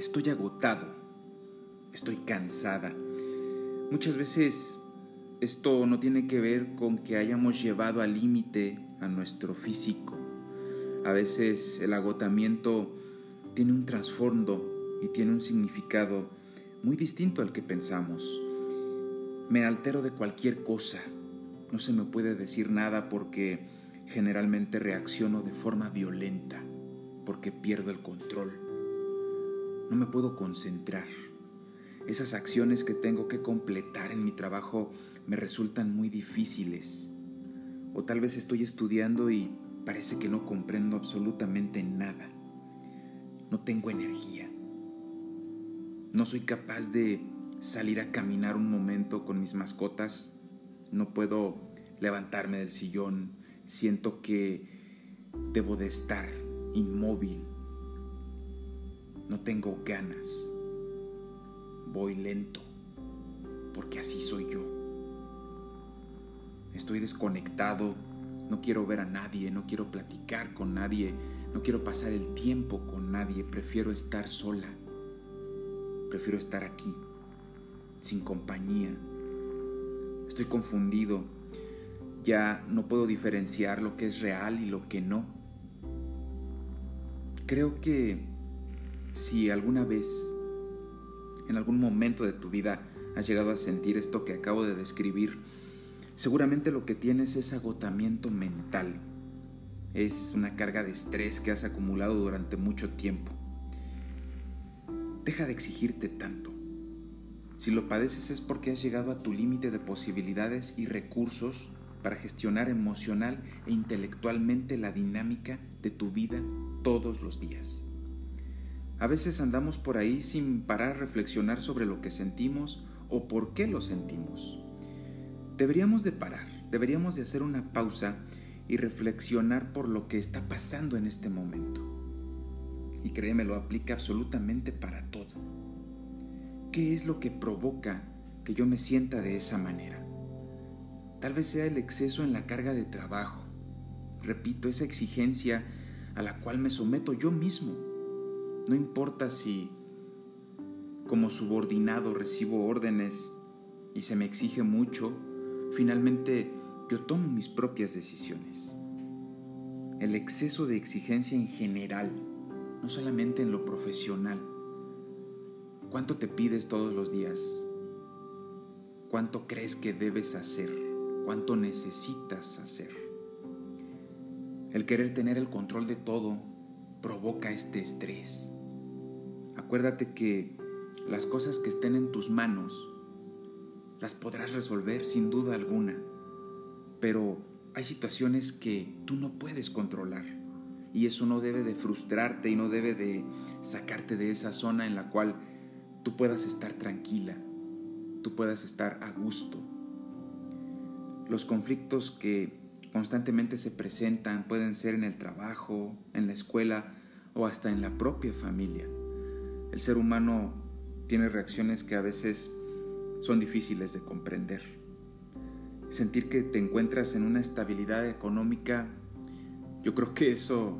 estoy agotado, estoy cansada. Muchas veces esto no tiene que ver con que hayamos llevado al límite a nuestro físico. A veces el agotamiento tiene un trasfondo y tiene un significado muy distinto al que pensamos. Me altero de cualquier cosa. No se me puede decir nada porque generalmente reacciono de forma violenta, porque pierdo el control. No me puedo concentrar. Esas acciones que tengo que completar en mi trabajo me resultan muy difíciles. O tal vez estoy estudiando y parece que no comprendo absolutamente nada. No tengo energía. No soy capaz de salir a caminar un momento con mis mascotas. No puedo levantarme del sillón. Siento que debo de estar inmóvil. No tengo ganas. Voy lento, porque así soy yo. Estoy desconectado, no quiero ver a nadie, no quiero platicar con nadie, no quiero pasar el tiempo con nadie, prefiero estar sola. Prefiero estar aquí, sin compañía. Estoy confundido, ya no puedo diferenciar lo que es real y lo que no. Creo que si alguna vez, en algún momento de tu vida, has llegado a sentir esto que acabo de describir, seguramente lo que tienes es agotamiento mental. Es una carga de estrés que has acumulado durante mucho tiempo. Deja de exigirte tanto. Si lo padeces es porque has llegado a tu límite de posibilidades y recursos para gestionar emocional e intelectualmente la dinámica de tu vida todos los días. A veces andamos por ahí sin parar a reflexionar sobre lo que sentimos o por qué lo sentimos. Deberíamos de parar, deberíamos de hacer una pausa y reflexionar por lo que está pasando en este momento. Y créeme, lo aplica absolutamente para todo. ¿Qué es lo que provoca que yo me sienta de esa manera? Tal vez sea el exceso en la carga de trabajo. Repito, esa exigencia a la cual me someto yo mismo no importa si como subordinado recibo órdenes y se me exige mucho, finalmente yo tomo mis propias decisiones. El exceso de exigencia en general, no solamente en lo profesional. ¿Cuánto te pides todos los días? ¿Cuánto crees que debes hacer? ¿Cuánto necesitas hacer? El querer tener el control de todo provoca este estrés. Acuérdate que las cosas que estén en tus manos las podrás resolver sin duda alguna, pero hay situaciones que tú no puedes controlar y eso no debe de frustrarte y no debe de sacarte de esa zona en la cual tú puedas estar tranquila, tú puedas estar a gusto. Los conflictos que constantemente se presentan pueden ser en el trabajo, en la escuela o hasta en la propia familia. El ser humano tiene reacciones que a veces son difíciles de comprender. Sentir que te encuentras en una estabilidad económica, yo creo que eso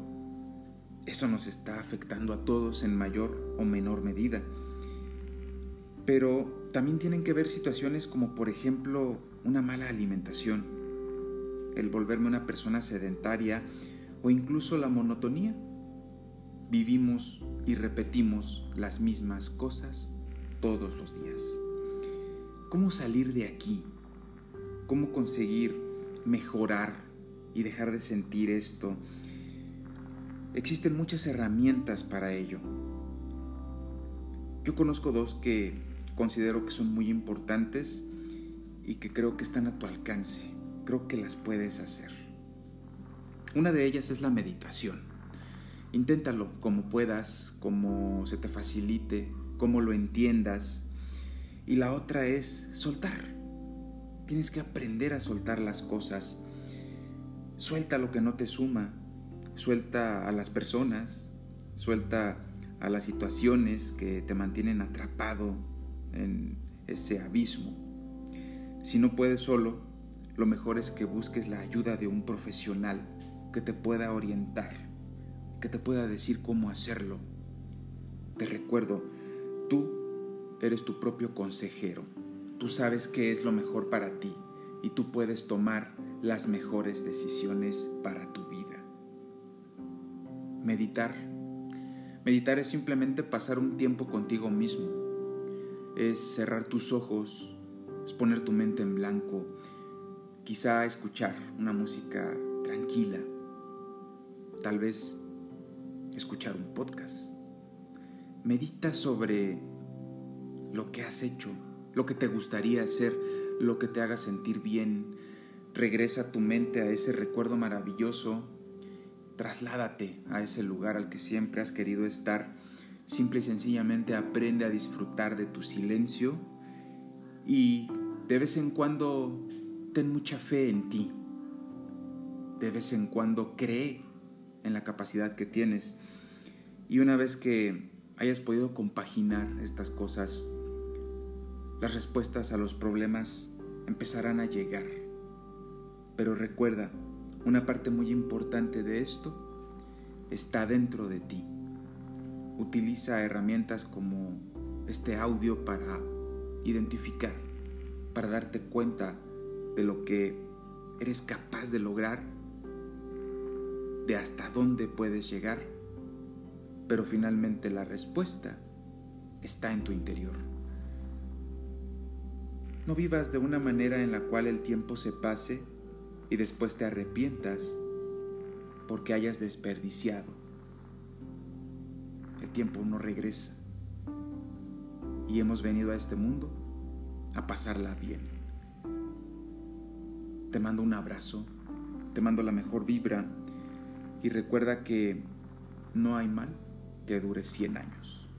eso nos está afectando a todos en mayor o menor medida. Pero también tienen que ver situaciones como por ejemplo una mala alimentación, el volverme una persona sedentaria o incluso la monotonía vivimos y repetimos las mismas cosas todos los días. ¿Cómo salir de aquí? ¿Cómo conseguir mejorar y dejar de sentir esto? Existen muchas herramientas para ello. Yo conozco dos que considero que son muy importantes y que creo que están a tu alcance. Creo que las puedes hacer. Una de ellas es la meditación. Inténtalo como puedas, como se te facilite, como lo entiendas. Y la otra es soltar. Tienes que aprender a soltar las cosas. Suelta lo que no te suma. Suelta a las personas. Suelta a las situaciones que te mantienen atrapado en ese abismo. Si no puedes solo, lo mejor es que busques la ayuda de un profesional que te pueda orientar que te pueda decir cómo hacerlo. Te recuerdo, tú eres tu propio consejero. Tú sabes qué es lo mejor para ti y tú puedes tomar las mejores decisiones para tu vida. Meditar. Meditar es simplemente pasar un tiempo contigo mismo. Es cerrar tus ojos, es poner tu mente en blanco, quizá escuchar una música tranquila, tal vez escuchar un podcast. Medita sobre lo que has hecho, lo que te gustaría hacer, lo que te haga sentir bien. Regresa tu mente a ese recuerdo maravilloso. Trasládate a ese lugar al que siempre has querido estar. Simple y sencillamente aprende a disfrutar de tu silencio y de vez en cuando ten mucha fe en ti. De vez en cuando cree en la capacidad que tienes. Y una vez que hayas podido compaginar estas cosas, las respuestas a los problemas empezarán a llegar. Pero recuerda, una parte muy importante de esto está dentro de ti. Utiliza herramientas como este audio para identificar, para darte cuenta de lo que eres capaz de lograr, de hasta dónde puedes llegar, pero finalmente la respuesta está en tu interior. No vivas de una manera en la cual el tiempo se pase y después te arrepientas porque hayas desperdiciado. El tiempo no regresa y hemos venido a este mundo a pasarla bien. Te mando un abrazo, te mando la mejor vibra y recuerda que no hay mal que dure 100 años.